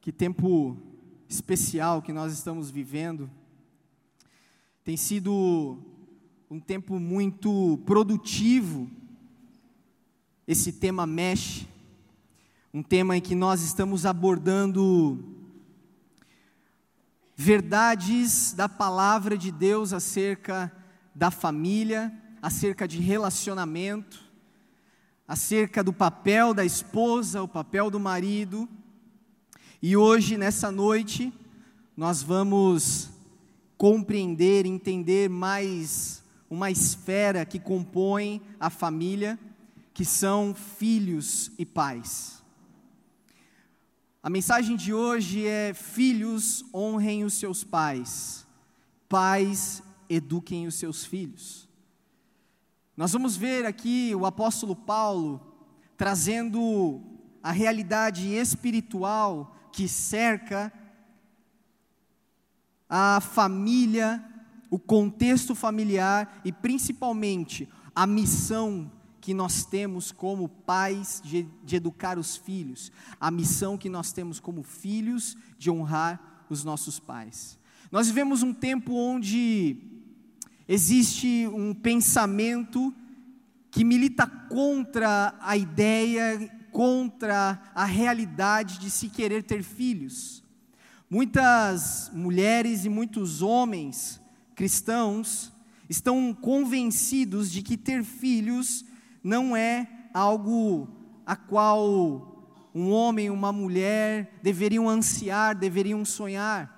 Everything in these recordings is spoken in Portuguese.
Que tempo especial que nós estamos vivendo. Tem sido um tempo muito produtivo. Esse tema mexe, um tema em que nós estamos abordando verdades da palavra de Deus acerca da família, acerca de relacionamento, acerca do papel da esposa, o papel do marido. E hoje, nessa noite, nós vamos compreender, entender mais uma esfera que compõe a família, que são filhos e pais. A mensagem de hoje é: filhos honrem os seus pais, pais eduquem os seus filhos. Nós vamos ver aqui o apóstolo Paulo trazendo a realidade espiritual que cerca a família, o contexto familiar e principalmente a missão que nós temos como pais de, de, educar os filhos, a missão que nós temos como filhos de honrar os nossos pais. Nós vivemos um tempo onde Existe um pensamento que milita contra a ideia, contra a realidade de se querer ter filhos. Muitas mulheres e muitos homens cristãos estão convencidos de que ter filhos não é algo a qual um homem uma mulher deveriam ansiar, deveriam sonhar.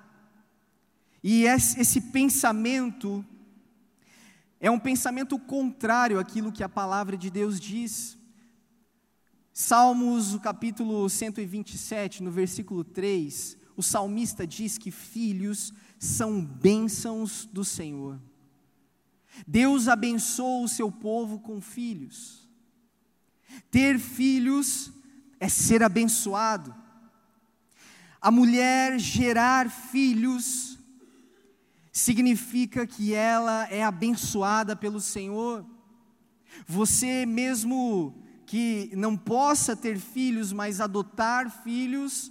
E esse pensamento é um pensamento contrário àquilo que a palavra de Deus diz. Salmos, o capítulo 127, no versículo 3, o salmista diz que filhos são bênçãos do Senhor. Deus abençoa o seu povo com filhos. Ter filhos é ser abençoado. A mulher gerar filhos significa que ela é abençoada pelo Senhor. Você mesmo que não possa ter filhos, mas adotar filhos,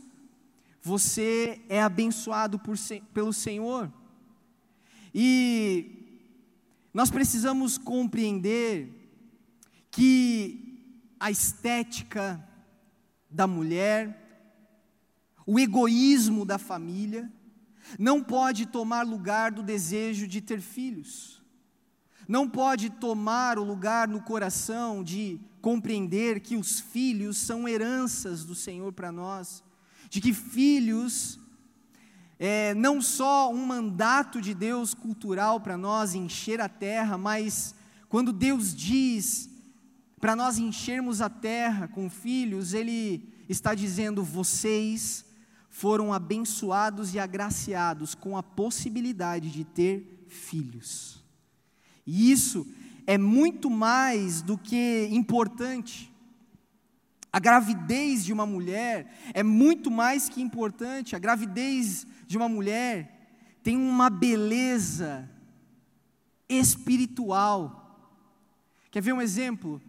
você é abençoado por, pelo Senhor. E nós precisamos compreender que a estética da mulher, o egoísmo da família, não pode tomar lugar do desejo de ter filhos, não pode tomar o lugar no coração de compreender que os filhos são heranças do Senhor para nós, de que filhos é não só um mandato de Deus cultural para nós encher a terra, mas quando Deus diz para nós enchermos a terra com filhos, Ele está dizendo: vocês foram abençoados e agraciados com a possibilidade de ter filhos. E isso é muito mais do que importante. A gravidez de uma mulher é muito mais que importante. A gravidez de uma mulher tem uma beleza espiritual. Quer ver um exemplo?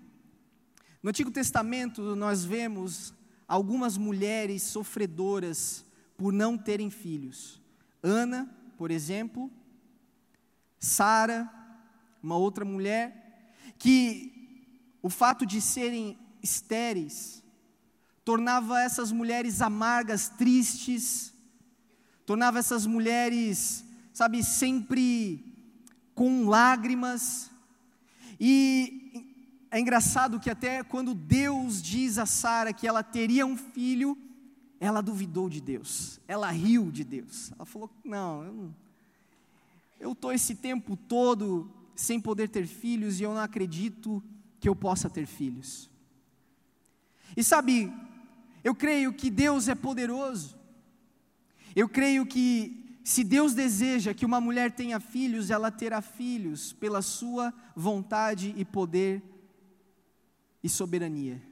No Antigo Testamento nós vemos algumas mulheres sofredoras por não terem filhos. Ana, por exemplo, Sara, uma outra mulher, que o fato de serem estéreis tornava essas mulheres amargas, tristes, tornava essas mulheres, sabe, sempre com lágrimas. E é engraçado que até quando Deus diz a Sara que ela teria um filho, ela duvidou de Deus, ela riu de Deus. Ela falou: Não, eu estou esse tempo todo sem poder ter filhos e eu não acredito que eu possa ter filhos. E sabe, eu creio que Deus é poderoso, eu creio que se Deus deseja que uma mulher tenha filhos, ela terá filhos pela sua vontade e poder e soberania.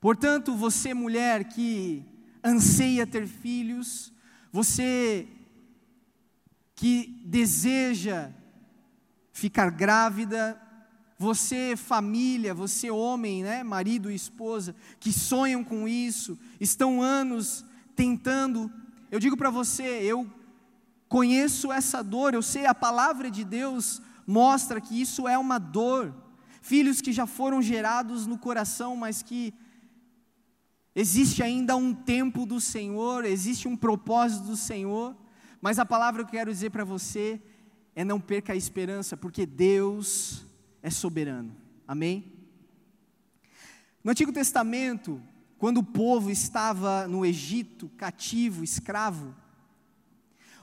Portanto, você, mulher que anseia ter filhos, você que deseja ficar grávida, você família, você homem, né, marido e esposa, que sonham com isso, estão anos tentando. Eu digo para você, eu conheço essa dor, eu sei a palavra de Deus mostra que isso é uma dor. Filhos que já foram gerados no coração, mas que existe ainda um tempo do Senhor, existe um propósito do Senhor, mas a palavra que eu quero dizer para você é não perca a esperança, porque Deus é soberano. Amém? No Antigo Testamento, quando o povo estava no Egito, cativo, escravo,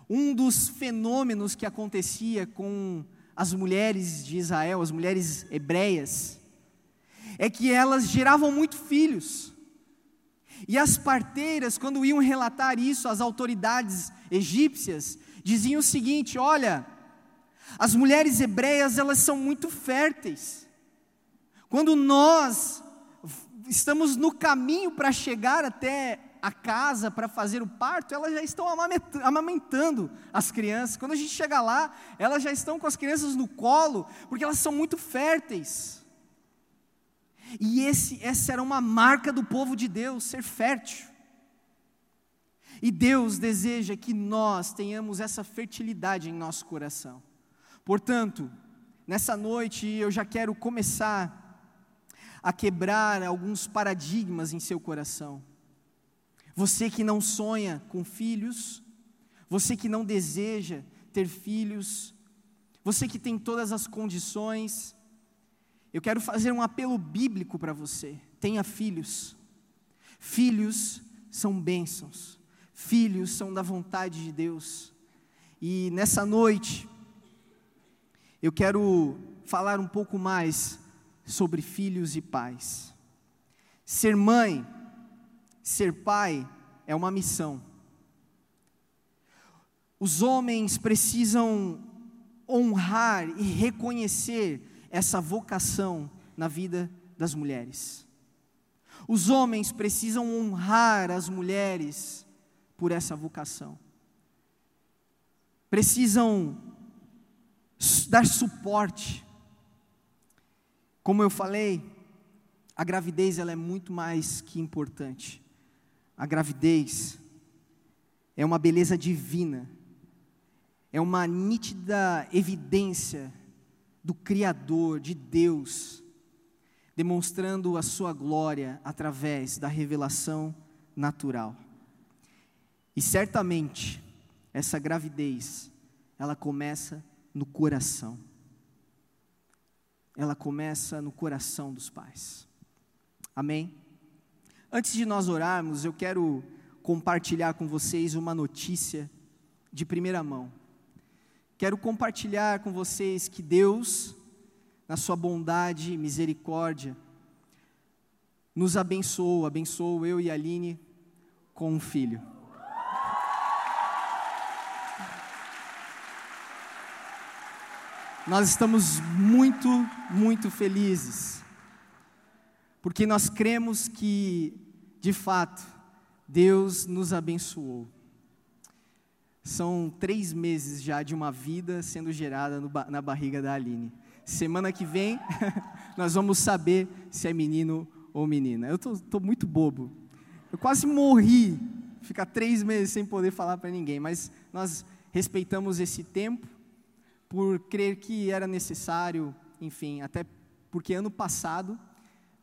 um dos fenômenos que acontecia com as mulheres de Israel, as mulheres hebreias, é que elas geravam muito filhos. E as parteiras, quando iam relatar isso às autoridades egípcias, diziam o seguinte: olha, as mulheres hebreias, elas são muito férteis. Quando nós estamos no caminho para chegar até a casa para fazer o parto, elas já estão amamentando as crianças. Quando a gente chega lá, elas já estão com as crianças no colo, porque elas são muito férteis. E esse, essa era uma marca do povo de Deus, ser fértil. E Deus deseja que nós tenhamos essa fertilidade em nosso coração. Portanto, nessa noite eu já quero começar a quebrar alguns paradigmas em seu coração. Você que não sonha com filhos, você que não deseja ter filhos, você que tem todas as condições, eu quero fazer um apelo bíblico para você: tenha filhos. Filhos são bênçãos, filhos são da vontade de Deus. E nessa noite, eu quero falar um pouco mais sobre filhos e pais. Ser mãe ser pai é uma missão. Os homens precisam honrar e reconhecer essa vocação na vida das mulheres. Os homens precisam honrar as mulheres por essa vocação. Precisam dar suporte. Como eu falei, a gravidez ela é muito mais que importante a gravidez é uma beleza divina, é uma nítida evidência do Criador, de Deus, demonstrando a sua glória através da revelação natural. E certamente, essa gravidez, ela começa no coração. Ela começa no coração dos pais. Amém? Antes de nós orarmos, eu quero compartilhar com vocês uma notícia de primeira mão. Quero compartilhar com vocês que Deus, na sua bondade e misericórdia, nos abençoou, abençoou eu e a Aline com um filho. Nós estamos muito, muito felizes, porque nós cremos que de fato, Deus nos abençoou. São três meses já de uma vida sendo gerada na barriga da Aline. Semana que vem, nós vamos saber se é menino ou menina. Eu estou muito bobo. Eu quase morri, ficar três meses sem poder falar para ninguém, mas nós respeitamos esse tempo por crer que era necessário, enfim, até porque ano passado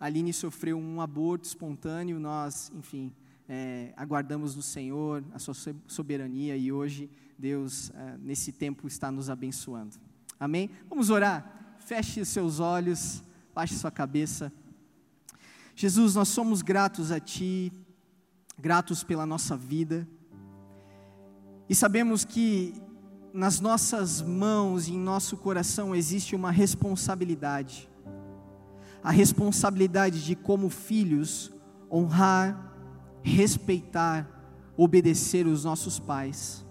Aline sofreu um aborto espontâneo, nós, enfim, é, aguardamos no Senhor a sua soberania e hoje Deus, é, nesse tempo, está nos abençoando. Amém? Vamos orar. Feche seus olhos, baixe sua cabeça. Jesus, nós somos gratos a Ti, gratos pela nossa vida, e sabemos que nas nossas mãos e em nosso coração existe uma responsabilidade a responsabilidade de, como filhos, honrar, respeitar, obedecer os nossos pais.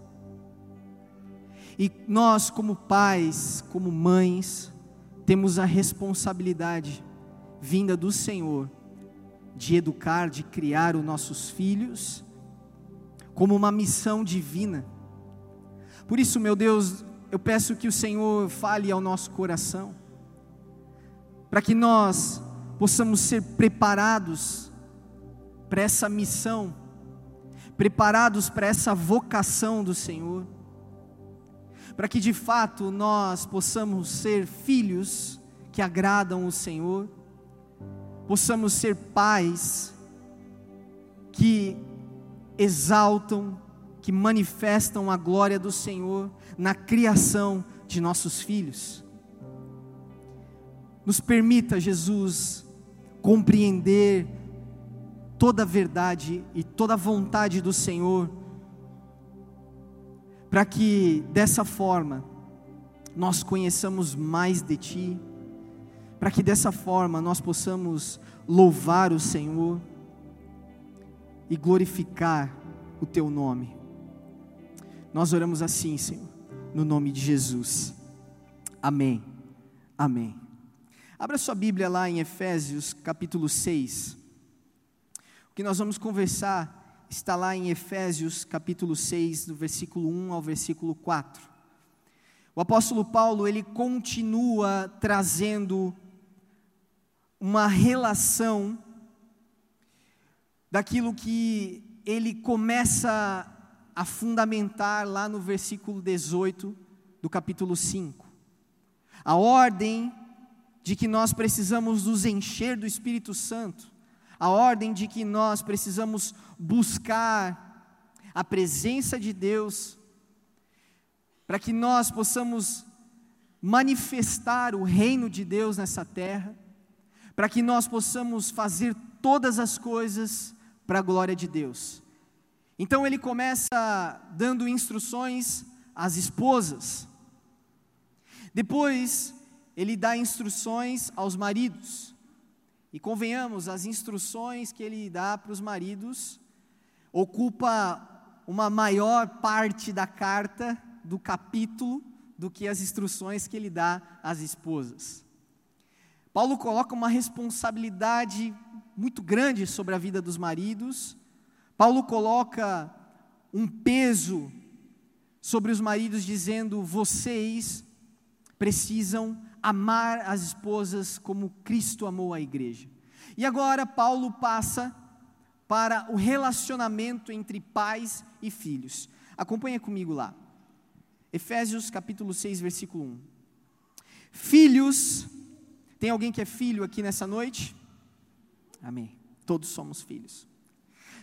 E nós, como pais, como mães, temos a responsabilidade vinda do Senhor de educar, de criar os nossos filhos como uma missão divina. Por isso, meu Deus, eu peço que o Senhor fale ao nosso coração para que nós possamos ser preparados para essa missão, preparados para essa vocação do Senhor, para que de fato nós possamos ser filhos que agradam o Senhor, possamos ser pais que exaltam, que manifestam a glória do Senhor na criação de nossos filhos. Nos permita, Jesus, compreender toda a verdade e toda a vontade do Senhor, para que dessa forma nós conheçamos mais de Ti, para que dessa forma nós possamos louvar o Senhor e glorificar o Teu nome. Nós oramos assim, Senhor, no nome de Jesus. Amém. Amém. Abra sua Bíblia lá em Efésios capítulo 6. O que nós vamos conversar está lá em Efésios capítulo 6, do versículo 1 ao versículo 4. O apóstolo Paulo, ele continua trazendo uma relação daquilo que ele começa a fundamentar lá no versículo 18 do capítulo 5. A ordem de que nós precisamos nos encher do Espírito Santo, a ordem de que nós precisamos buscar a presença de Deus, para que nós possamos manifestar o reino de Deus nessa terra, para que nós possamos fazer todas as coisas para a glória de Deus. Então ele começa dando instruções às esposas. Depois ele dá instruções aos maridos. E convenhamos, as instruções que ele dá para os maridos ocupa uma maior parte da carta, do capítulo, do que as instruções que ele dá às esposas. Paulo coloca uma responsabilidade muito grande sobre a vida dos maridos. Paulo coloca um peso sobre os maridos, dizendo: vocês precisam amar as esposas como Cristo amou a igreja. E agora Paulo passa para o relacionamento entre pais e filhos. Acompanha comigo lá. Efésios capítulo 6, versículo 1. Filhos, tem alguém que é filho aqui nessa noite? Amém. Todos somos filhos.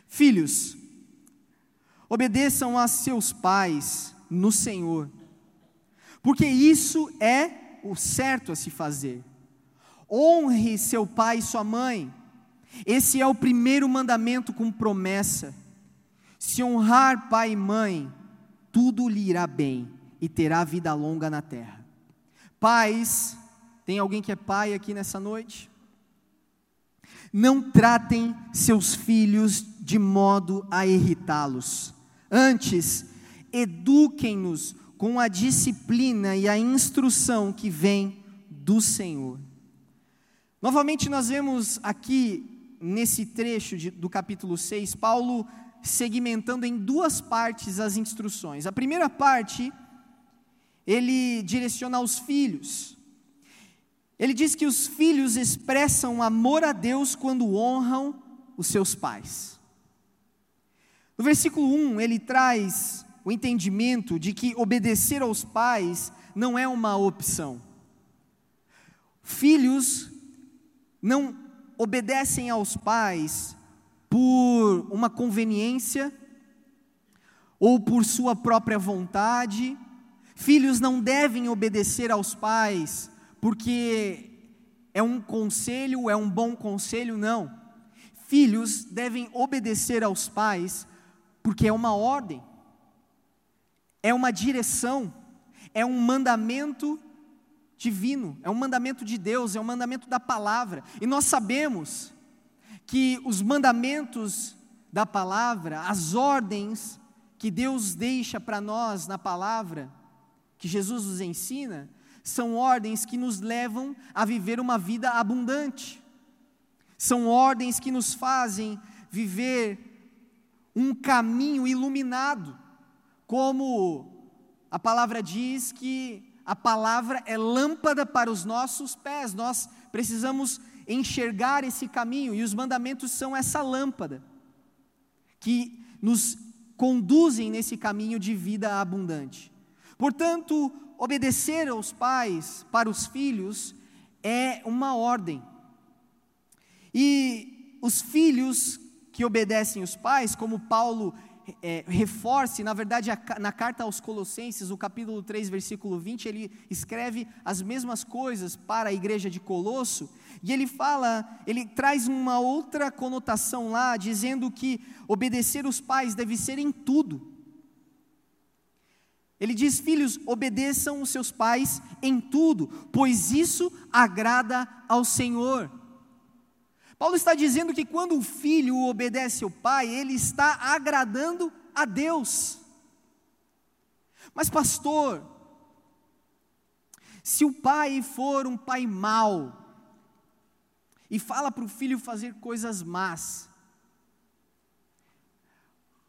Filhos, obedeçam a seus pais no Senhor, porque isso é o certo a se fazer. Honre seu pai e sua mãe. Esse é o primeiro mandamento com promessa. Se honrar pai e mãe, tudo lhe irá bem e terá vida longa na terra. Pais, tem alguém que é pai aqui nessa noite? Não tratem seus filhos de modo a irritá-los. Antes, eduquem-nos com a disciplina e a instrução que vem do Senhor. Novamente, nós vemos aqui, nesse trecho de, do capítulo 6, Paulo segmentando em duas partes as instruções. A primeira parte, ele direciona aos filhos. Ele diz que os filhos expressam amor a Deus quando honram os seus pais. No versículo 1, ele traz o entendimento de que obedecer aos pais não é uma opção. Filhos não obedecem aos pais por uma conveniência ou por sua própria vontade. Filhos não devem obedecer aos pais porque é um conselho, é um bom conselho, não. Filhos devem obedecer aos pais porque é uma ordem é uma direção, é um mandamento divino, é um mandamento de Deus, é um mandamento da palavra. E nós sabemos que os mandamentos da palavra, as ordens que Deus deixa para nós na palavra, que Jesus nos ensina, são ordens que nos levam a viver uma vida abundante. São ordens que nos fazem viver um caminho iluminado como a palavra diz que a palavra é lâmpada para os nossos pés, nós precisamos enxergar esse caminho, e os mandamentos são essa lâmpada que nos conduzem nesse caminho de vida abundante. Portanto, obedecer aos pais para os filhos é uma ordem. E os filhos que obedecem os pais, como Paulo é, reforce, na verdade, a, na carta aos Colossenses, o capítulo 3, versículo 20, ele escreve as mesmas coisas para a igreja de Colosso, e ele fala, ele traz uma outra conotação lá, dizendo que obedecer os pais deve ser em tudo. Ele diz: Filhos, obedeçam os seus pais em tudo, pois isso agrada ao Senhor. Paulo está dizendo que quando o filho obedece ao pai, ele está agradando a Deus. Mas, pastor, se o pai for um pai mau, e fala para o filho fazer coisas más,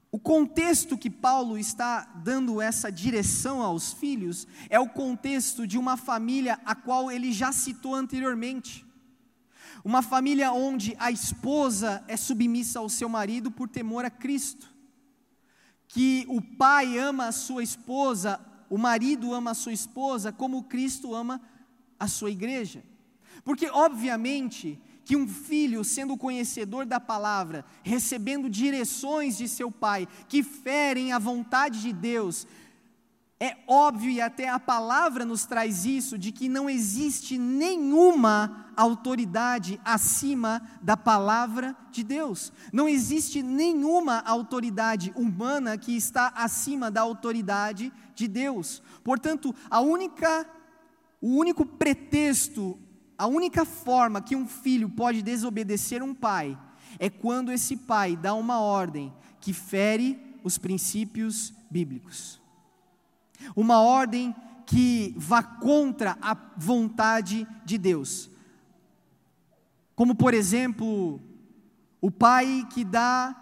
o contexto que Paulo está dando essa direção aos filhos é o contexto de uma família a qual ele já citou anteriormente. Uma família onde a esposa é submissa ao seu marido por temor a Cristo. Que o pai ama a sua esposa, o marido ama a sua esposa, como Cristo ama a sua igreja. Porque, obviamente, que um filho, sendo conhecedor da palavra, recebendo direções de seu pai, que ferem a vontade de Deus, é óbvio e até a palavra nos traz isso, de que não existe nenhuma autoridade acima da palavra de Deus. Não existe nenhuma autoridade humana que está acima da autoridade de Deus. Portanto, a única o único pretexto, a única forma que um filho pode desobedecer um pai é quando esse pai dá uma ordem que fere os princípios bíblicos uma ordem que vá contra a vontade de Deus. Como, por exemplo, o pai que dá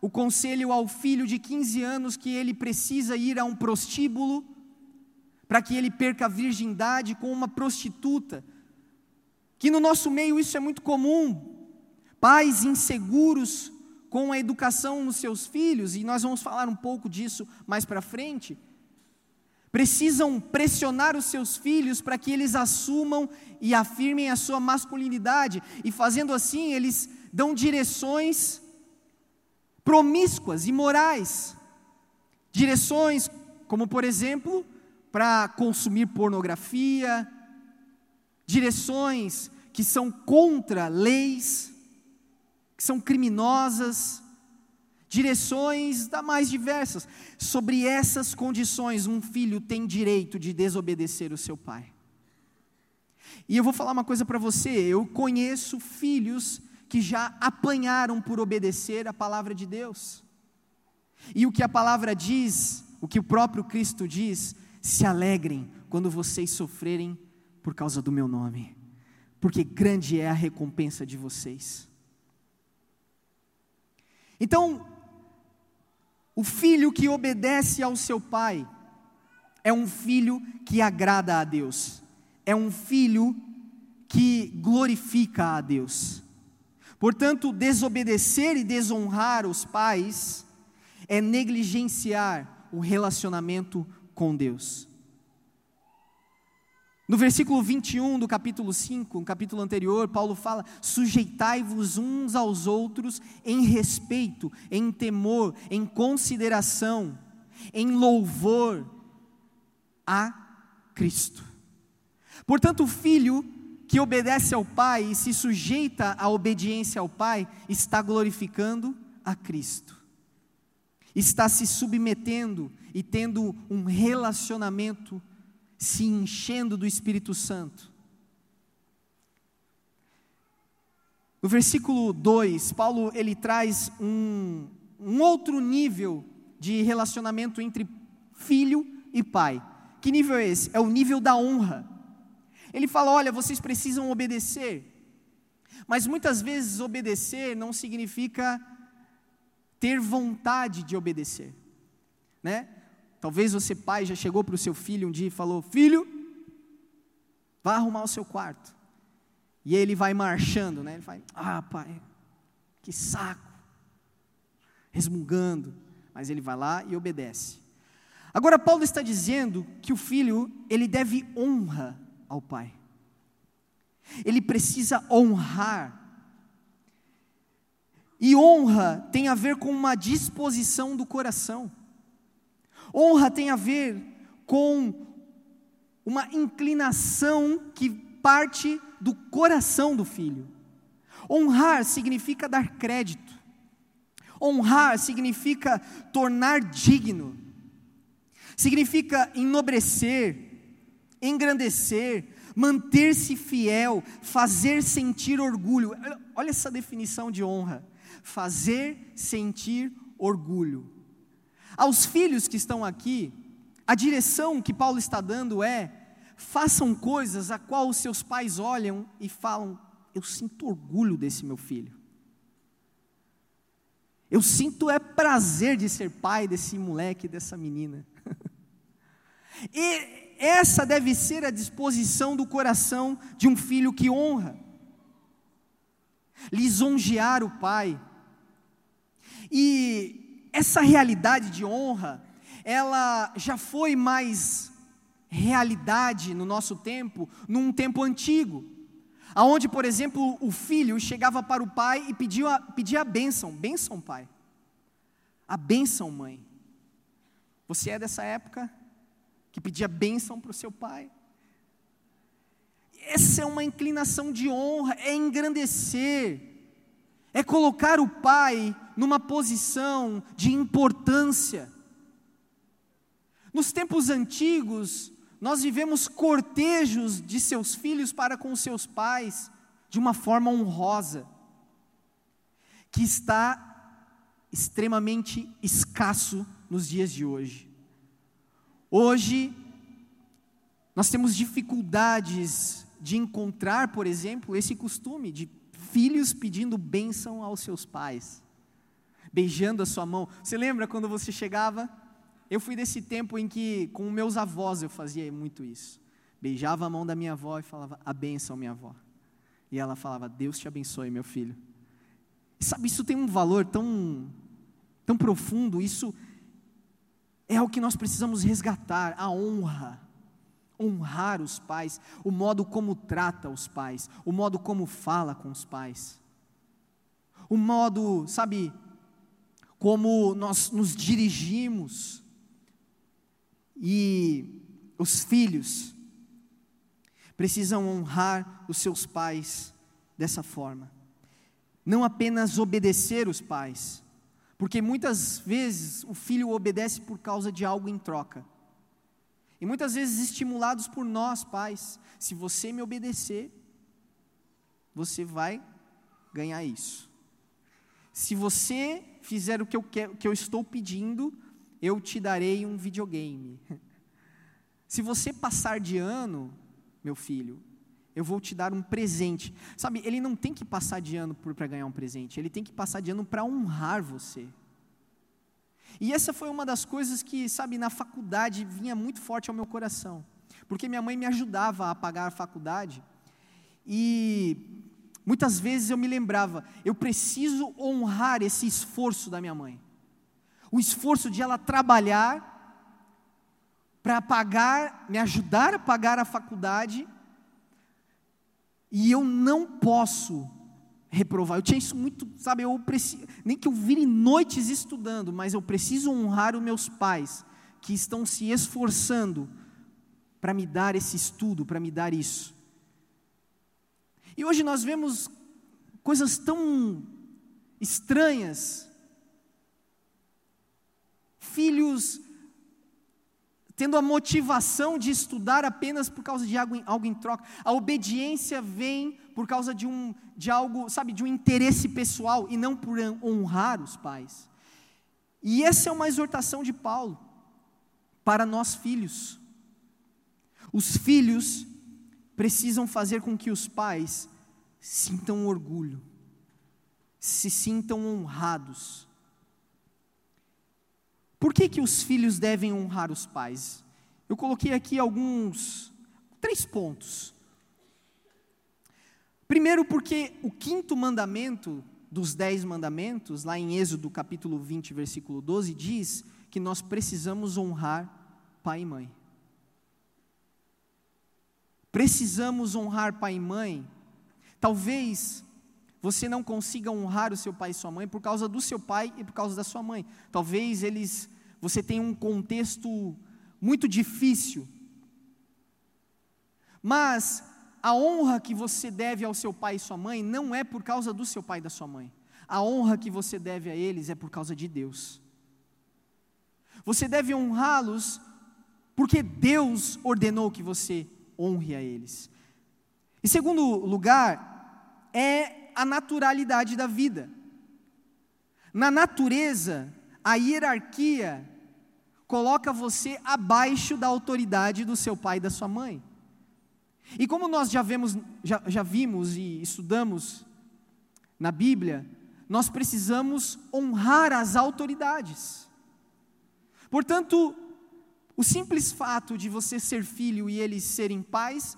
o conselho ao filho de 15 anos que ele precisa ir a um prostíbulo para que ele perca a virgindade com uma prostituta. Que no nosso meio isso é muito comum. Pais inseguros com a educação nos seus filhos, e nós vamos falar um pouco disso mais para frente precisam pressionar os seus filhos para que eles assumam e afirmem a sua masculinidade, e fazendo assim, eles dão direções promíscuas e morais. Direções como, por exemplo, para consumir pornografia, direções que são contra leis, que são criminosas, direções da mais diversas. Sobre essas condições, um filho tem direito de desobedecer o seu pai. E eu vou falar uma coisa para você: eu conheço filhos que já apanharam por obedecer a palavra de Deus. E o que a palavra diz, o que o próprio Cristo diz, se alegrem quando vocês sofrerem por causa do meu nome, porque grande é a recompensa de vocês. Então, o filho que obedece ao seu pai é um filho que agrada a Deus, é um filho que glorifica a Deus. Portanto, desobedecer e desonrar os pais é negligenciar o relacionamento com Deus. No versículo 21 do capítulo 5, no capítulo anterior, Paulo fala: sujeitai-vos uns aos outros em respeito, em temor, em consideração, em louvor a Cristo. Portanto, o filho que obedece ao pai e se sujeita à obediência ao pai está glorificando a Cristo, está se submetendo e tendo um relacionamento se enchendo do Espírito Santo. No versículo 2, Paulo ele traz um, um outro nível de relacionamento entre filho e pai. Que nível é esse? É o nível da honra. Ele fala: olha, vocês precisam obedecer. Mas muitas vezes obedecer não significa ter vontade de obedecer, né? Talvez você, pai, já chegou para o seu filho um dia e falou: Filho, vá arrumar o seu quarto. E ele vai marchando, né? Ele vai, ah, pai, que saco. Resmungando, mas ele vai lá e obedece. Agora Paulo está dizendo que o filho, ele deve honra ao pai. Ele precisa honrar. E honra tem a ver com uma disposição do coração. Honra tem a ver com uma inclinação que parte do coração do filho. Honrar significa dar crédito. Honrar significa tornar digno. Significa enobrecer, engrandecer, manter-se fiel, fazer sentir orgulho. Olha essa definição de honra: fazer sentir orgulho. Aos filhos que estão aqui, a direção que Paulo está dando é: façam coisas a qual os seus pais olham e falam: eu sinto orgulho desse meu filho. Eu sinto é prazer de ser pai desse moleque, dessa menina. e essa deve ser a disposição do coração de um filho que honra. Lisonjear o pai. E essa realidade de honra, ela já foi mais realidade no nosso tempo, num tempo antigo, aonde, por exemplo, o filho chegava para o pai e pedia, pedia a bênção, bênção pai, a bênção mãe. Você é dessa época que pedia bênção para o seu pai? Essa é uma inclinação de honra, é engrandecer, é colocar o pai numa posição de importância. Nos tempos antigos, nós vivemos cortejos de seus filhos para com seus pais de uma forma honrosa, que está extremamente escasso nos dias de hoje. Hoje, nós temos dificuldades de encontrar, por exemplo, esse costume de filhos pedindo bênção aos seus pais, beijando a sua mão. Você lembra quando você chegava eu fui desse tempo em que, com meus avós, eu fazia muito isso. Beijava a mão da minha avó e falava, a benção, minha avó. E ela falava, Deus te abençoe, meu filho. E sabe, isso tem um valor tão, tão profundo, isso é o que nós precisamos resgatar, a honra. Honrar os pais, o modo como trata os pais, o modo como fala com os pais. O modo, sabe, como nós nos dirigimos e os filhos precisam honrar os seus pais dessa forma. Não apenas obedecer os pais, porque muitas vezes o filho obedece por causa de algo em troca. E muitas vezes estimulados por nós, pais, se você me obedecer, você vai ganhar isso. Se você fizer o que eu, quero, que eu estou pedindo, eu te darei um videogame. Se você passar de ano, meu filho, eu vou te dar um presente. Sabe, ele não tem que passar de ano para ganhar um presente, ele tem que passar de ano para honrar você. E essa foi uma das coisas que, sabe, na faculdade vinha muito forte ao meu coração, porque minha mãe me ajudava a pagar a faculdade, e muitas vezes eu me lembrava, eu preciso honrar esse esforço da minha mãe. O esforço de ela trabalhar para pagar, me ajudar a pagar a faculdade, e eu não posso reprovar. Eu tinha isso muito, sabe, eu preciso, nem que eu vire noites estudando, mas eu preciso honrar os meus pais que estão se esforçando para me dar esse estudo, para me dar isso. E hoje nós vemos coisas tão estranhas filhos tendo a motivação de estudar apenas por causa de algo em, algo em troca. A obediência vem por causa de, um, de algo, sabe, de um interesse pessoal e não por honrar os pais. E essa é uma exortação de Paulo para nós filhos. Os filhos precisam fazer com que os pais sintam orgulho, se sintam honrados por que, que os filhos devem honrar os pais? Eu coloquei aqui alguns, três pontos. Primeiro, porque o quinto mandamento dos dez mandamentos, lá em Êxodo capítulo 20, versículo 12, diz que nós precisamos honrar pai e mãe. Precisamos honrar pai e mãe. Talvez você não consiga honrar o seu pai e sua mãe por causa do seu pai e por causa da sua mãe. Talvez eles você tenha um contexto muito difícil. Mas a honra que você deve ao seu pai e sua mãe não é por causa do seu pai e da sua mãe. A honra que você deve a eles é por causa de Deus. Você deve honrá-los porque Deus ordenou que você honre a eles. Em segundo lugar, é a naturalidade da vida. Na natureza, a hierarquia coloca você abaixo da autoridade do seu pai e da sua mãe. E como nós já, vemos, já, já vimos e estudamos na Bíblia, nós precisamos honrar as autoridades. Portanto, o simples fato de você ser filho e eles serem pais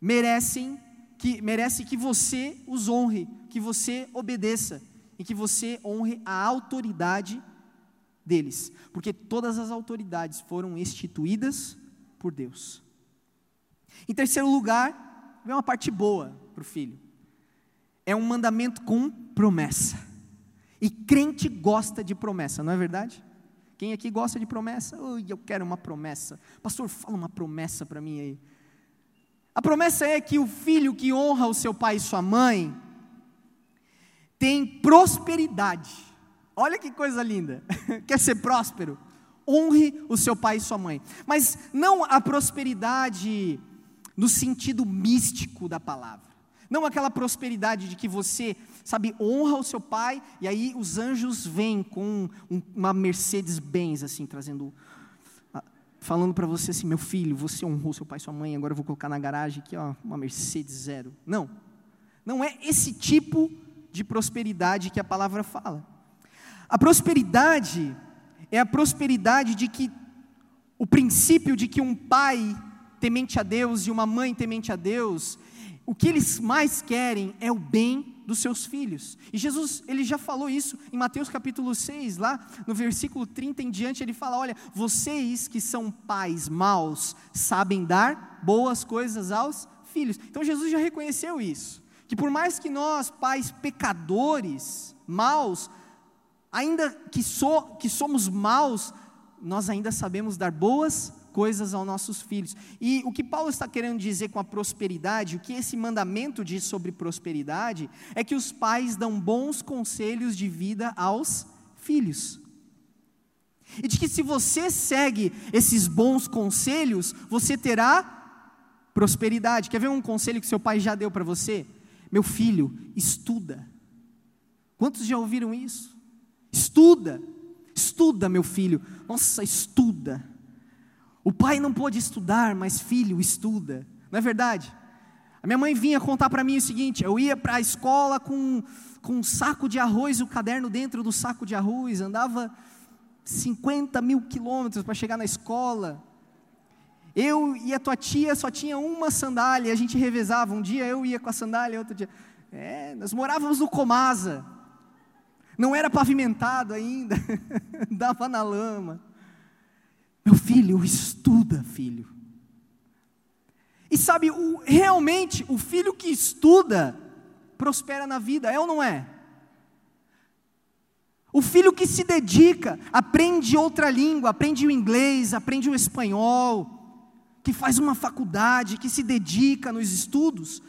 merecem que merece que você os honre, que você obedeça e que você honre a autoridade deles, porque todas as autoridades foram instituídas por Deus. Em terceiro lugar, vem uma parte boa para o filho. É um mandamento com promessa. E crente gosta de promessa, não é verdade? Quem aqui gosta de promessa? Ui, eu quero uma promessa. Pastor, fala uma promessa para mim aí. A promessa é que o filho que honra o seu pai e sua mãe tem prosperidade. Olha que coisa linda. Quer ser próspero? Honre o seu pai e sua mãe. Mas não a prosperidade no sentido místico da palavra. Não aquela prosperidade de que você, sabe, honra o seu pai e aí os anjos vêm com um, uma Mercedes-Benz, assim, trazendo, falando para você assim: meu filho, você honrou seu pai e sua mãe, agora eu vou colocar na garagem aqui, ó, uma Mercedes zero. Não, não é esse tipo de prosperidade que a palavra fala. A prosperidade é a prosperidade de que o princípio de que um pai temente a Deus e uma mãe temente a Deus o que eles mais querem é o bem dos seus filhos. E Jesus, ele já falou isso em Mateus capítulo 6, lá no versículo 30 em diante, ele fala: Olha, vocês que são pais maus, sabem dar boas coisas aos filhos. Então Jesus já reconheceu isso. Que por mais que nós, pais pecadores, maus, ainda que, so, que somos maus, nós ainda sabemos dar boas coisas aos nossos filhos. E o que Paulo está querendo dizer com a prosperidade, o que esse mandamento diz sobre prosperidade, é que os pais dão bons conselhos de vida aos filhos. E de que se você segue esses bons conselhos, você terá prosperidade. Quer ver um conselho que seu pai já deu para você? Meu filho, estuda. Quantos já ouviram isso? Estuda, estuda, meu filho. Nossa, estuda. O pai não pôde estudar, mas filho estuda. Não é verdade? A minha mãe vinha contar para mim o seguinte: eu ia para a escola com, com um saco de arroz, o caderno dentro do saco de arroz, andava 50 mil quilômetros para chegar na escola. Eu e a tua tia só tinha uma sandália, a gente revezava. Um dia eu ia com a sandália, outro dia. É, nós morávamos no Comasa. Não era pavimentado ainda, dava na lama. Meu filho, estuda, filho. E sabe, o, realmente, o filho que estuda, prospera na vida, é ou não é? O filho que se dedica, aprende outra língua, aprende o inglês, aprende o espanhol, que faz uma faculdade, que se dedica nos estudos,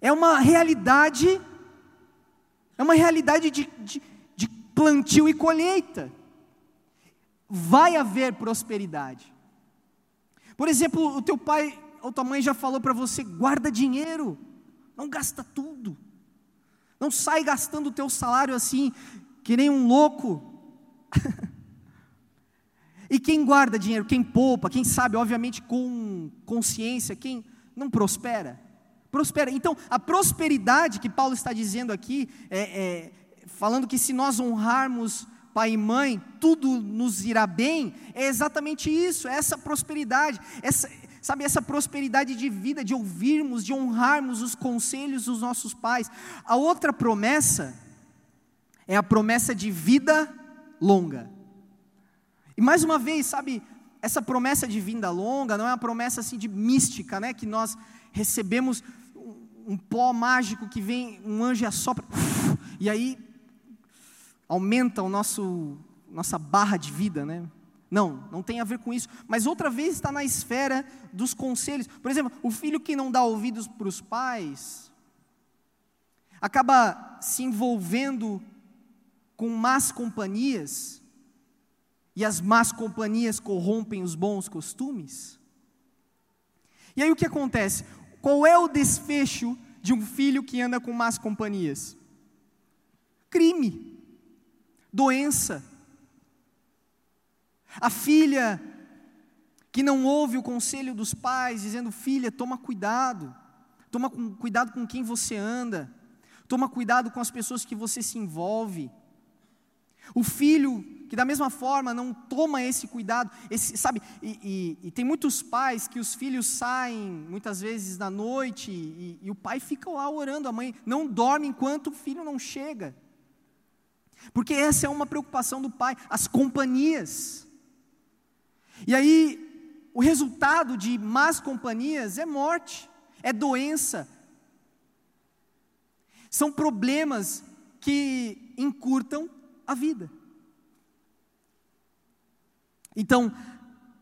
é uma realidade, é uma realidade de, de, de plantio e colheita vai haver prosperidade. Por exemplo, o teu pai ou tua mãe já falou para você: guarda dinheiro, não gasta tudo, não sai gastando o teu salário assim, que nem um louco. e quem guarda dinheiro, quem poupa, quem sabe, obviamente, com consciência, quem não prospera, prospera. Então, a prosperidade que Paulo está dizendo aqui, é, é, falando que se nós honrarmos pai e mãe, tudo nos irá bem, é exatamente isso, é essa prosperidade, essa, sabe, essa prosperidade de vida, de ouvirmos, de honrarmos os conselhos dos nossos pais. A outra promessa é a promessa de vida longa. E mais uma vez, sabe, essa promessa de vinda longa não é uma promessa assim de mística, né, que nós recebemos um, pó mágico que vem, um anjo assopra, e aí aumenta o nosso nossa barra de vida, né? Não, não tem a ver com isso. Mas outra vez está na esfera dos conselhos. Por exemplo, o filho que não dá ouvidos para os pais acaba se envolvendo com más companhias, e as más companhias corrompem os bons costumes. E aí o que acontece? Qual é o desfecho de um filho que anda com más companhias? Crime, doença, a filha que não ouve o conselho dos pais, dizendo: Filha, toma cuidado, toma cuidado com quem você anda, toma cuidado com as pessoas que você se envolve. O filho que da mesma forma não toma esse cuidado, esse, sabe? E, e, e, tem muitos pais que os filhos saem muitas vezes na noite e, e o pai fica lá orando, a mãe não dorme enquanto o filho não chega, porque essa é uma preocupação do pai, as companhias. E aí, o resultado de más companhias é morte, é doença, são problemas que encurtam a vida. Então,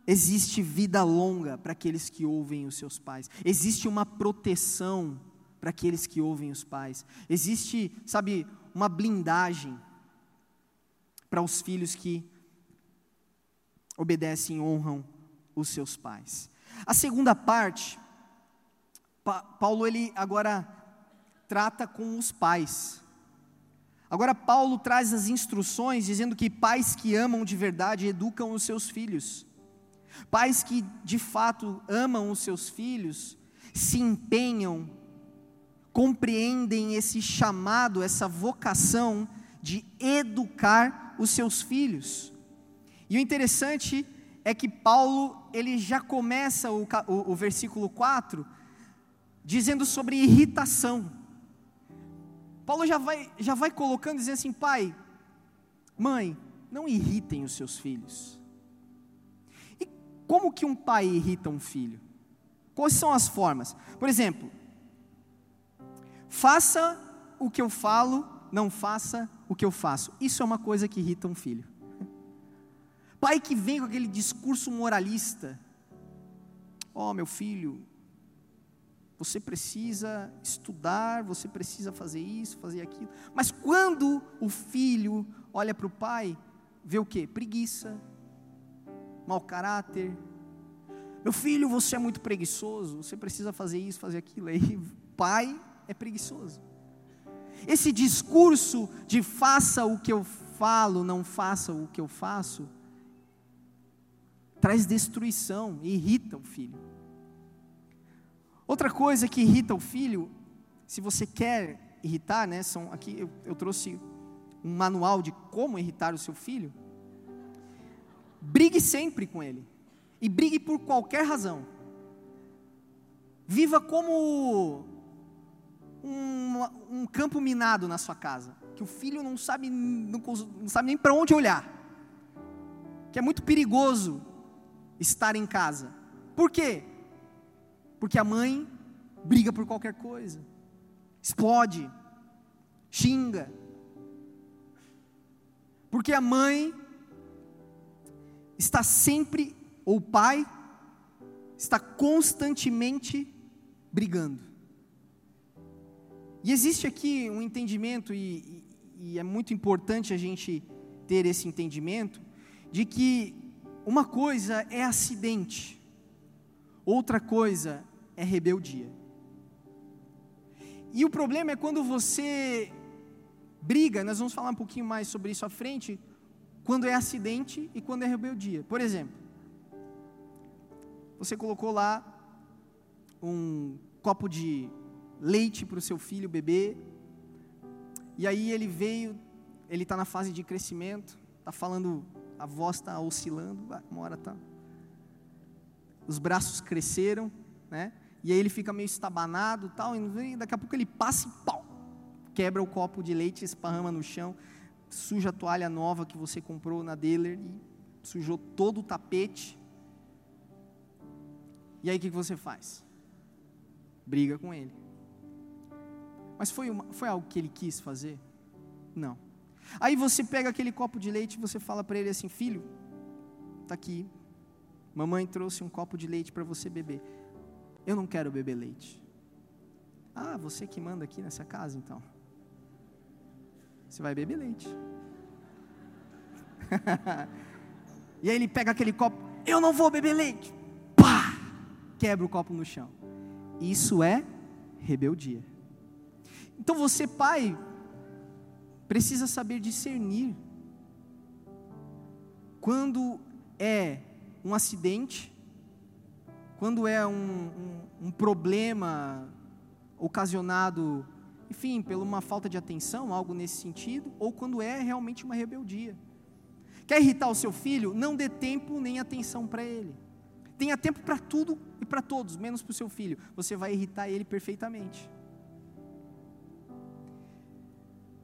existe vida longa para aqueles que ouvem os seus pais, existe uma proteção para aqueles que ouvem os pais, existe, sabe, uma blindagem para os filhos que obedecem e honram os seus pais. A segunda parte, pa Paulo ele agora trata com os pais. Agora Paulo traz as instruções dizendo que pais que amam de verdade educam os seus filhos. Pais que de fato amam os seus filhos se empenham, compreendem esse chamado, essa vocação de educar os seus filhos. E o interessante é que Paulo, ele já começa o, o, o versículo 4 dizendo sobre irritação. Paulo já vai, já vai colocando, dizendo assim: pai, mãe, não irritem os seus filhos. E como que um pai irrita um filho? Quais são as formas? Por exemplo, faça o que eu falo, não faça o que eu faço. Isso é uma coisa que irrita um filho. Pai que vem com aquele discurso moralista. Ó oh, meu filho, você precisa estudar, você precisa fazer isso, fazer aquilo. Mas quando o filho olha para o pai, vê o que? Preguiça, mau caráter. Meu filho, você é muito preguiçoso, você precisa fazer isso, fazer aquilo. Aí, pai é preguiçoso. Esse discurso de faça o que eu falo, não faça o que eu faço, traz destruição, irrita o filho. Outra coisa que irrita o filho, se você quer irritar, né, são aqui eu, eu trouxe um manual de como irritar o seu filho. Brigue sempre com ele. E brigue por qualquer razão. Viva como um, um campo minado na sua casa. Que o filho não sabe, não, não sabe nem para onde olhar. Que é muito perigoso estar em casa. Por quê? Porque a mãe briga por qualquer coisa, explode, xinga. Porque a mãe está sempre, ou o pai, está constantemente brigando. E existe aqui um entendimento, e, e, e é muito importante a gente ter esse entendimento, de que uma coisa é acidente, outra coisa é rebeldia. E o problema é quando você briga, nós vamos falar um pouquinho mais sobre isso à frente, quando é acidente e quando é rebeldia. Por exemplo, você colocou lá um copo de leite para o seu filho beber, e aí ele veio, ele está na fase de crescimento, está falando a voz está oscilando, uma hora está. os braços cresceram, né? E aí ele fica meio estabanado, tal, e daqui a pouco ele passa e pau, quebra o copo de leite, esparrama no chão, suja a toalha nova que você comprou na dealer e sujou todo o tapete. E aí o que você faz? Briga com ele. Mas foi, uma, foi algo que ele quis fazer? Não. Aí você pega aquele copo de leite e você fala para ele assim: Filho, está aqui. Mamãe trouxe um copo de leite para você beber. Eu não quero beber leite. Ah, você que manda aqui nessa casa então. Você vai beber leite. e aí ele pega aquele copo, eu não vou beber leite. Pá! Quebra o copo no chão. Isso é rebeldia. Então você, pai, precisa saber discernir quando é um acidente quando é um, um, um problema ocasionado, enfim, por uma falta de atenção, algo nesse sentido, ou quando é realmente uma rebeldia. Quer irritar o seu filho? Não dê tempo nem atenção para ele. Tenha tempo para tudo e para todos, menos para o seu filho. Você vai irritar ele perfeitamente.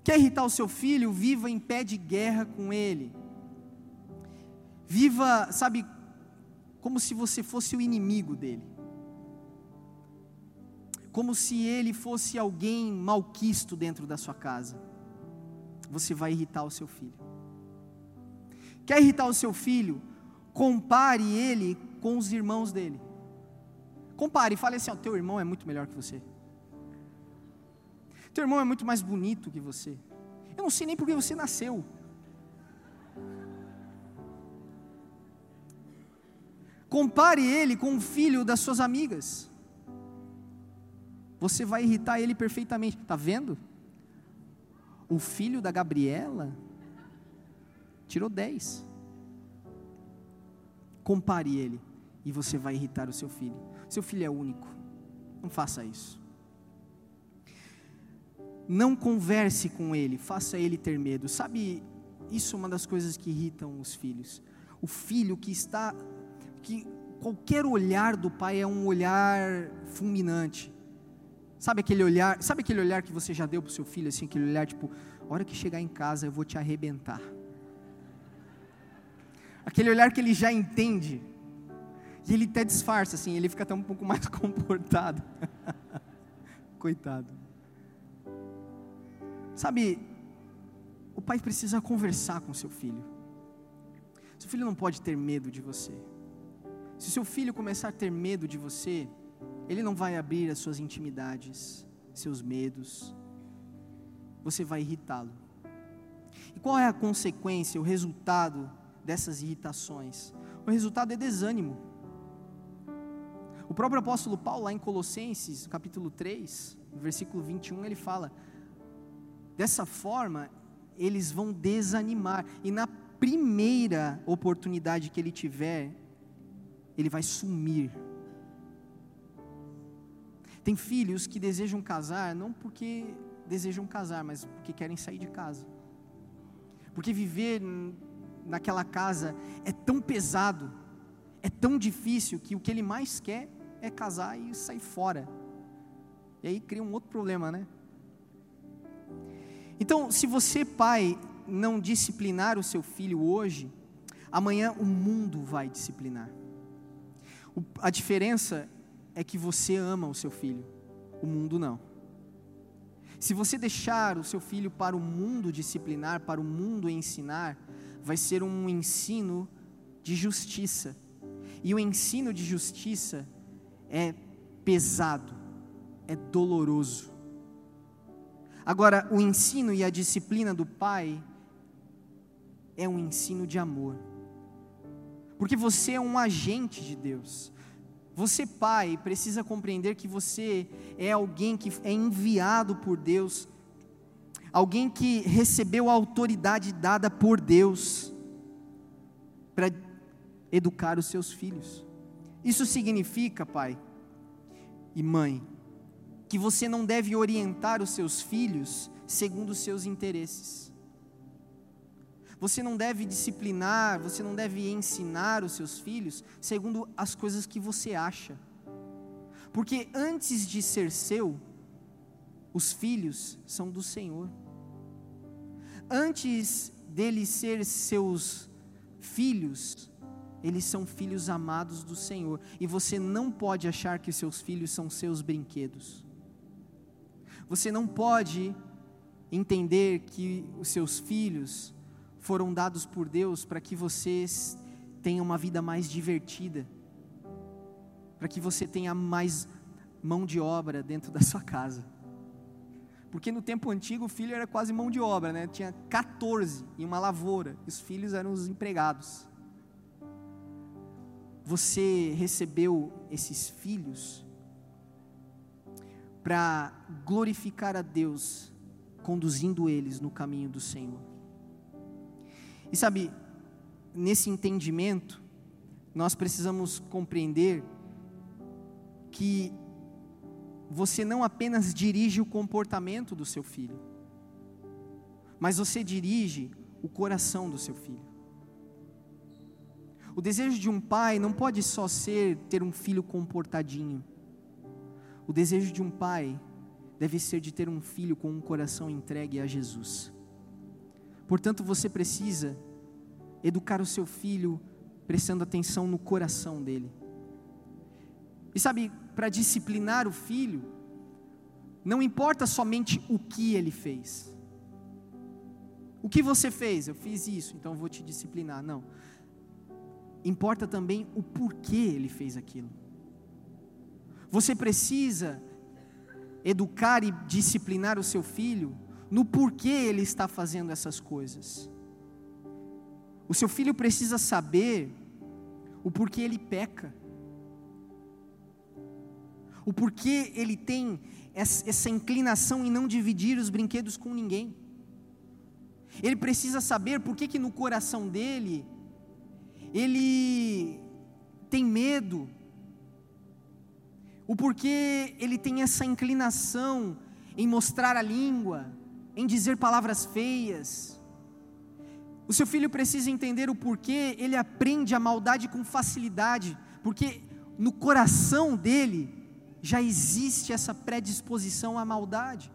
Quer irritar o seu filho? Viva em pé de guerra com ele. Viva, sabe, como se você fosse o inimigo dele. Como se ele fosse alguém malquisto dentro da sua casa. Você vai irritar o seu filho. Quer irritar o seu filho? Compare ele com os irmãos dele. Compare fale assim: ó, teu irmão é muito melhor que você. Teu irmão é muito mais bonito que você. Eu não sei nem porque você nasceu. Compare ele com o filho das suas amigas. Você vai irritar ele perfeitamente. Está vendo? O filho da Gabriela tirou 10. Compare ele e você vai irritar o seu filho. Seu filho é único. Não faça isso. Não converse com ele, faça ele ter medo. Sabe, isso é uma das coisas que irritam os filhos. O filho que está que qualquer olhar do pai é um olhar fulminante. Sabe aquele olhar, sabe aquele olhar que você já deu para o seu filho assim, aquele olhar tipo, hora que chegar em casa eu vou te arrebentar. Aquele olhar que ele já entende. E ele até disfarça assim, ele fica até um pouco mais comportado. Coitado. Sabe, o pai precisa conversar com seu filho. Seu filho não pode ter medo de você. Se seu filho começar a ter medo de você, ele não vai abrir as suas intimidades, seus medos, você vai irritá-lo. E qual é a consequência, o resultado dessas irritações? O resultado é desânimo. O próprio apóstolo Paulo, lá em Colossenses, capítulo 3, versículo 21, ele fala: dessa forma, eles vão desanimar, e na primeira oportunidade que ele tiver, ele vai sumir. Tem filhos que desejam casar não porque desejam casar, mas porque querem sair de casa. Porque viver naquela casa é tão pesado, é tão difícil que o que ele mais quer é casar e sair fora. E aí cria um outro problema, né? Então, se você, pai, não disciplinar o seu filho hoje, amanhã o mundo vai disciplinar. O, a diferença é que você ama o seu filho, o mundo não. Se você deixar o seu filho para o mundo disciplinar, para o mundo ensinar, vai ser um ensino de justiça. E o ensino de justiça é pesado, é doloroso. Agora, o ensino e a disciplina do pai é um ensino de amor porque você é um agente de Deus. Você, pai, precisa compreender que você é alguém que é enviado por Deus, alguém que recebeu a autoridade dada por Deus para educar os seus filhos. Isso significa, pai e mãe, que você não deve orientar os seus filhos segundo os seus interesses. Você não deve disciplinar, você não deve ensinar os seus filhos segundo as coisas que você acha. Porque antes de ser seu, os filhos são do Senhor. Antes deles ser seus filhos, eles são filhos amados do Senhor. E você não pode achar que seus filhos são seus brinquedos. Você não pode entender que os seus filhos foram dados por Deus para que vocês tenham uma vida mais divertida, para que você tenha mais mão de obra dentro da sua casa. Porque no tempo antigo o filho era quase mão de obra, né? Tinha 14 em uma lavoura, e os filhos eram os empregados. Você recebeu esses filhos para glorificar a Deus, conduzindo eles no caminho do Senhor. E sabe, nesse entendimento, nós precisamos compreender que você não apenas dirige o comportamento do seu filho, mas você dirige o coração do seu filho. O desejo de um pai não pode só ser ter um filho comportadinho. O desejo de um pai deve ser de ter um filho com um coração entregue a Jesus. Portanto, você precisa educar o seu filho prestando atenção no coração dele. E sabe, para disciplinar o filho, não importa somente o que ele fez. O que você fez? Eu fiz isso, então vou te disciplinar. Não. Importa também o porquê ele fez aquilo. Você precisa educar e disciplinar o seu filho no porquê ele está fazendo essas coisas. O seu filho precisa saber o porquê ele peca. O porquê ele tem essa inclinação em não dividir os brinquedos com ninguém. Ele precisa saber por que, que no coração dele ele tem medo, o porquê ele tem essa inclinação em mostrar a língua, em dizer palavras feias. O seu filho precisa entender o porquê ele aprende a maldade com facilidade, porque no coração dele já existe essa predisposição à maldade.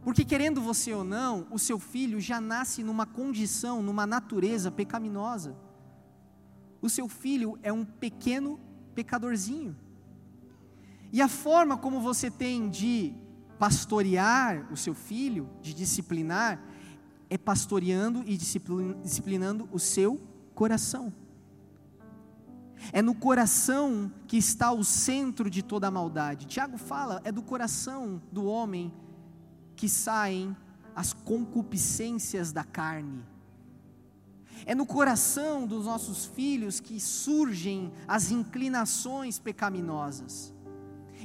Porque, querendo você ou não, o seu filho já nasce numa condição, numa natureza pecaminosa. O seu filho é um pequeno pecadorzinho. E a forma como você tem de pastorear o seu filho, de disciplinar, é pastoreando e disciplinando o seu coração. É no coração que está o centro de toda a maldade. Tiago fala, é do coração do homem que saem as concupiscências da carne. É no coração dos nossos filhos que surgem as inclinações pecaminosas.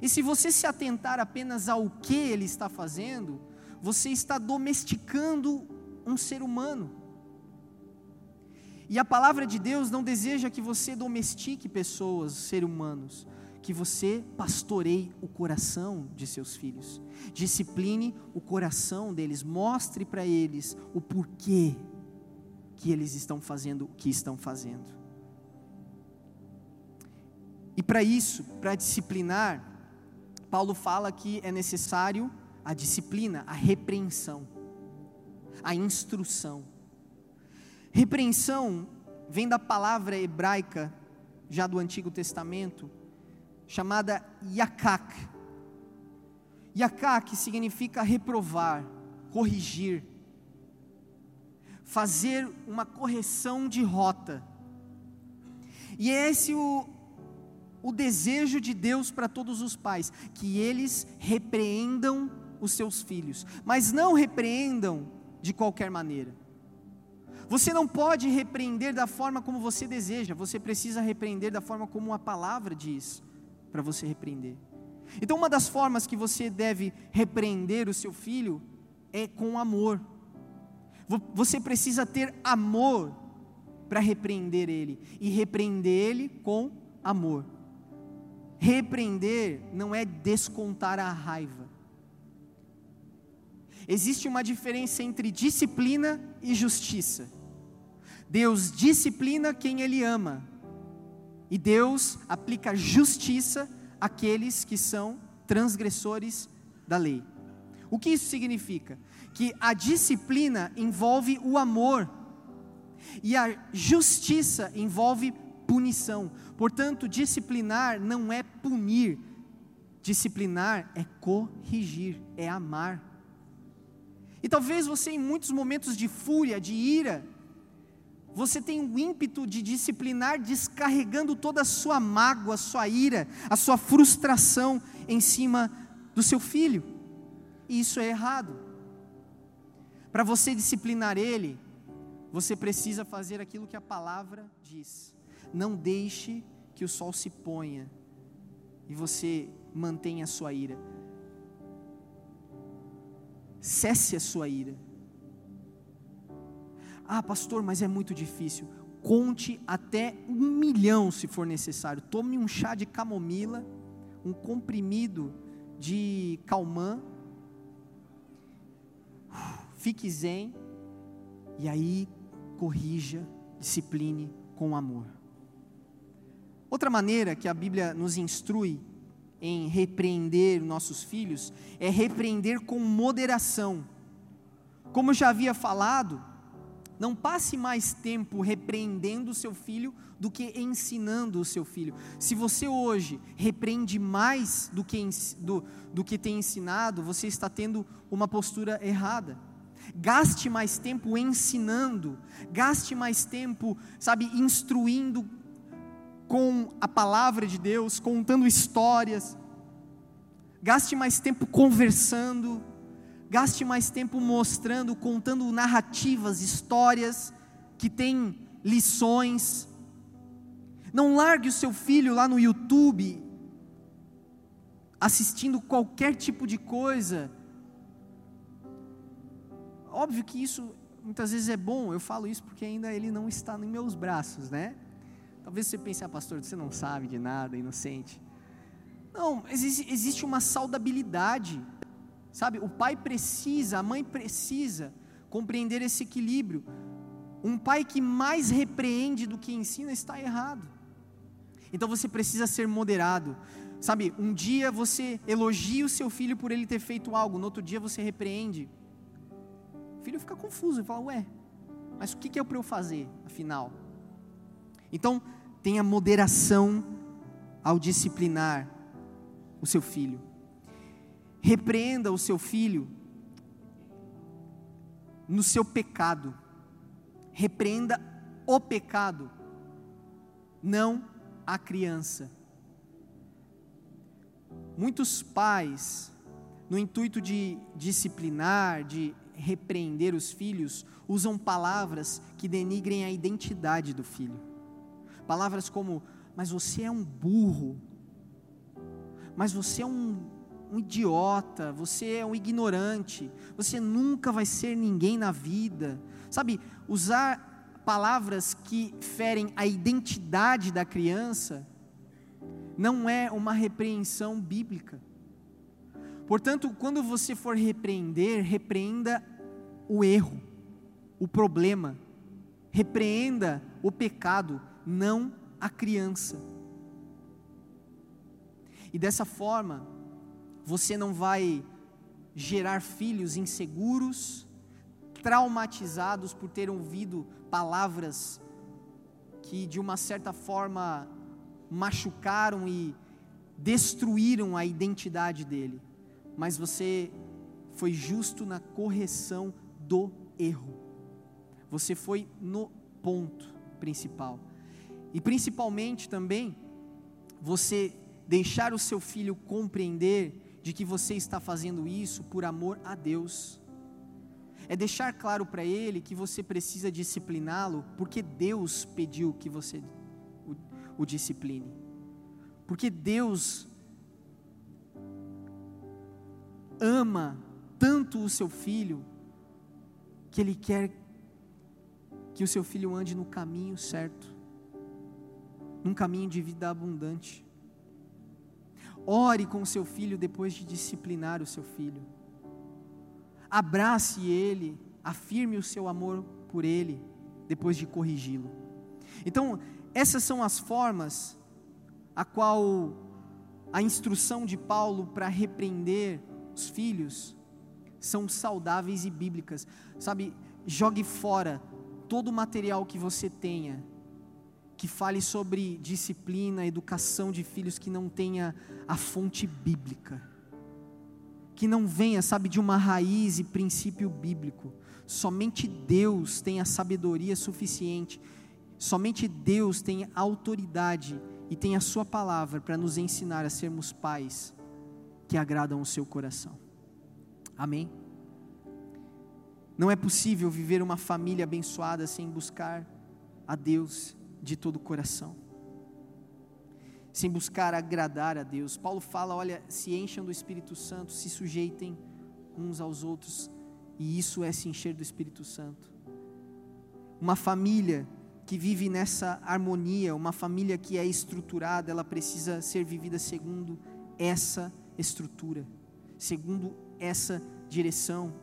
E se você se atentar apenas ao que ele está fazendo, você está domesticando um ser humano. E a palavra de Deus não deseja que você domestique pessoas, seres humanos, que você pastoreie o coração de seus filhos, discipline o coração deles, mostre para eles o porquê que eles estão fazendo o que estão fazendo. E para isso, para disciplinar, Paulo fala que é necessário a disciplina, a repreensão, a instrução. Repreensão vem da palavra hebraica, já do Antigo Testamento, chamada yakak. Yakak significa reprovar, corrigir, fazer uma correção de rota. E é esse o, o desejo de Deus para todos os pais, que eles repreendam os seus filhos, mas não repreendam de qualquer maneira. Você não pode repreender da forma como você deseja, você precisa repreender da forma como a palavra diz para você repreender. Então, uma das formas que você deve repreender o seu filho é com amor. Você precisa ter amor para repreender ele, e repreender ele com amor. Repreender não é descontar a raiva. Existe uma diferença entre disciplina e justiça. Deus disciplina quem Ele ama, e Deus aplica justiça àqueles que são transgressores da lei. O que isso significa? Que a disciplina envolve o amor, e a justiça envolve punição. Portanto, disciplinar não é punir, disciplinar é corrigir, é amar. E talvez você, em muitos momentos de fúria, de ira, você tem o ímpeto de disciplinar, descarregando toda a sua mágoa, a sua ira, a sua frustração em cima do seu filho. E isso é errado. Para você disciplinar ele, você precisa fazer aquilo que a palavra diz. Não deixe que o sol se ponha e você mantenha a sua ira. Cesse a sua ira. Ah, pastor, mas é muito difícil. Conte até um milhão se for necessário. Tome um chá de camomila, um comprimido de calmã. Fique zen. E aí corrija, discipline com amor. Outra maneira que a Bíblia nos instrui em repreender nossos filhos é repreender com moderação. Como eu já havia falado, não passe mais tempo repreendendo o seu filho do que ensinando o seu filho. Se você hoje repreende mais do que, do, do que tem ensinado, você está tendo uma postura errada. Gaste mais tempo ensinando, gaste mais tempo, sabe, instruindo com a palavra de Deus, contando histórias. Gaste mais tempo conversando, gaste mais tempo mostrando, contando narrativas, histórias que têm lições. Não largue o seu filho lá no YouTube assistindo qualquer tipo de coisa. Óbvio que isso muitas vezes é bom, eu falo isso porque ainda ele não está em meus braços, né? Talvez você pense, ah, pastor, você não sabe de nada, inocente. Não, existe, uma saudabilidade, sabe? O pai precisa, a mãe precisa compreender esse equilíbrio. Um pai que mais repreende do que ensina está errado. Então você precisa ser moderado. Sabe, um dia você elogia o seu filho por ele ter feito algo, no outro dia você repreende. O filho fica confuso e fala: Ué, mas o que é para eu fazer, afinal? Então, tenha moderação ao disciplinar o seu filho. Repreenda o seu filho no seu pecado. Repreenda o pecado, não a criança. Muitos pais, no intuito de disciplinar, de repreender os filhos, usam palavras que denigrem a identidade do filho. Palavras como, mas você é um burro, mas você é um, um idiota, você é um ignorante, você nunca vai ser ninguém na vida. Sabe, usar palavras que ferem a identidade da criança não é uma repreensão bíblica. Portanto, quando você for repreender, repreenda o erro, o problema, repreenda o pecado, não a criança. E dessa forma, você não vai gerar filhos inseguros, traumatizados por ter ouvido palavras que de uma certa forma machucaram e destruíram a identidade dele. Mas você foi justo na correção do erro. Você foi no ponto principal. E principalmente também, você deixar o seu filho compreender de que você está fazendo isso por amor a Deus. É deixar claro para ele que você precisa discipliná-lo porque Deus pediu que você o, o discipline. Porque Deus ama tanto o seu filho que ele quer que o seu filho ande no caminho certo num caminho de vida abundante. Ore com seu filho depois de disciplinar o seu filho. Abrace ele, afirme o seu amor por ele. depois de corrigi-lo. Então, essas são as formas a qual a instrução de Paulo para repreender os filhos são saudáveis e bíblicas. Sabe, jogue fora todo o material que você tenha que fale sobre disciplina, educação de filhos que não tenha a fonte bíblica. Que não venha, sabe, de uma raiz e princípio bíblico. Somente Deus tem a sabedoria suficiente. Somente Deus tem autoridade e tem a sua palavra para nos ensinar a sermos pais que agradam o seu coração. Amém? Não é possível viver uma família abençoada sem buscar a Deus de todo o coração, sem buscar agradar a Deus. Paulo fala: olha, se encham do Espírito Santo, se sujeitem uns aos outros, e isso é se encher do Espírito Santo. Uma família que vive nessa harmonia, uma família que é estruturada, ela precisa ser vivida segundo essa estrutura, segundo essa direção.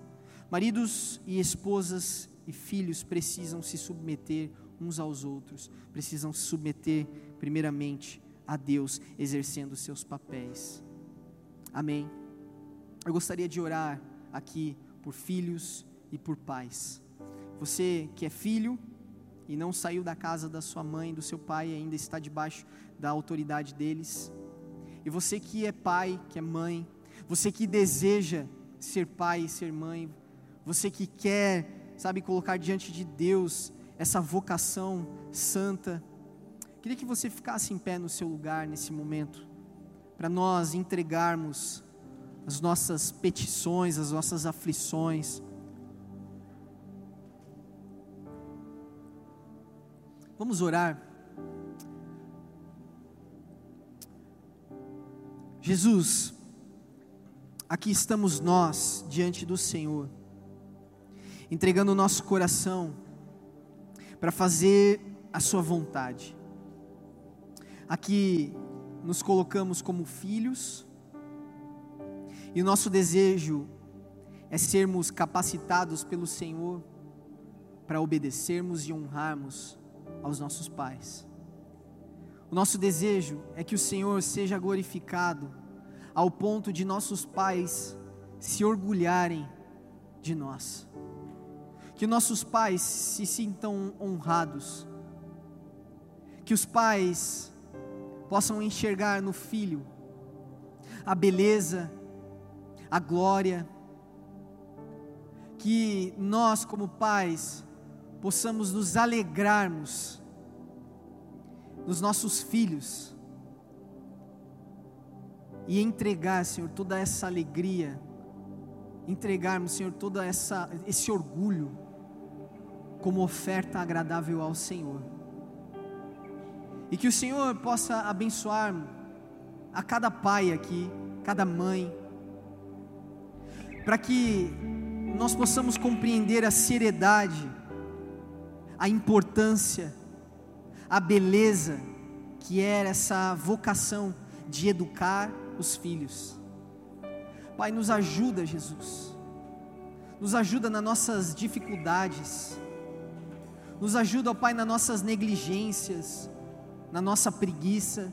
Maridos e esposas e filhos precisam se submeter uns aos outros, precisam se submeter, primeiramente, a Deus, exercendo seus papéis. Amém. Eu gostaria de orar aqui por filhos e por pais. Você que é filho e não saiu da casa da sua mãe, do seu pai, ainda está debaixo da autoridade deles. E você que é pai, que é mãe, você que deseja ser pai e ser mãe, você que quer, sabe, colocar diante de Deus essa vocação santa. Queria que você ficasse em pé no seu lugar nesse momento, para nós entregarmos as nossas petições, as nossas aflições. Vamos orar. Jesus, aqui estamos nós diante do Senhor entregando o nosso coração para fazer a Sua vontade. Aqui nos colocamos como filhos, e o nosso desejo é sermos capacitados pelo Senhor para obedecermos e honrarmos aos nossos pais. O nosso desejo é que o Senhor seja glorificado ao ponto de nossos pais se orgulharem de nós que nossos pais se sintam honrados, que os pais possam enxergar no filho a beleza, a glória, que nós, como pais, possamos nos alegrarmos nos nossos filhos e entregar, Senhor, toda essa alegria, entregarmos, Senhor, todo essa, esse orgulho como oferta agradável ao Senhor. E que o Senhor possa abençoar a cada pai aqui, cada mãe, para que nós possamos compreender a seriedade, a importância, a beleza que é essa vocação de educar os filhos. Pai, nos ajuda, Jesus. Nos ajuda nas nossas dificuldades nos ajuda, ó Pai, nas nossas negligências, na nossa preguiça.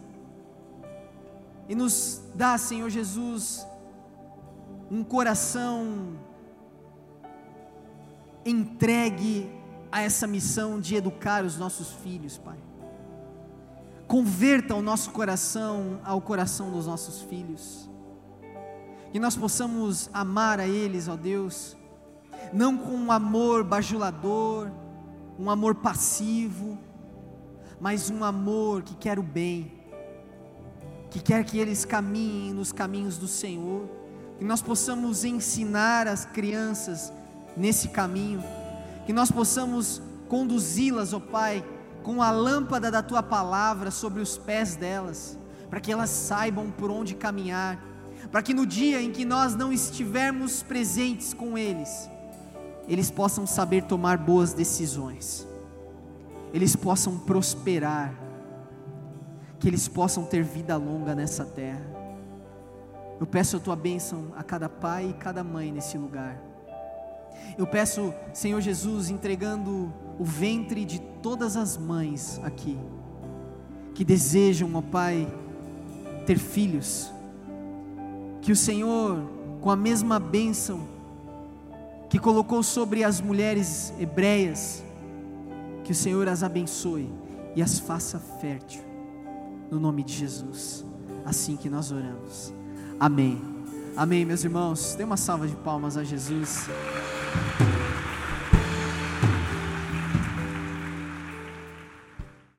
E nos dá, Senhor Jesus, um coração entregue a essa missão de educar os nossos filhos, Pai. Converta o nosso coração ao coração dos nossos filhos. Que nós possamos amar a eles, ó Deus, não com um amor bajulador, um amor passivo, mas um amor que quer o bem, que quer que eles caminhem nos caminhos do Senhor, que nós possamos ensinar as crianças nesse caminho, que nós possamos conduzi-las, ó Pai, com a lâmpada da tua palavra sobre os pés delas, para que elas saibam por onde caminhar, para que no dia em que nós não estivermos presentes com eles, eles possam saber tomar boas decisões, eles possam prosperar, que eles possam ter vida longa nessa terra. Eu peço a tua bênção a cada pai e cada mãe nesse lugar. Eu peço, Senhor Jesus, entregando o ventre de todas as mães aqui, que desejam, ó Pai, ter filhos, que o Senhor, com a mesma bênção que colocou sobre as mulheres hebreias, que o Senhor as abençoe e as faça fértil, no nome de Jesus, assim que nós oramos. Amém. Amém, meus irmãos. Dê uma salva de palmas a Jesus.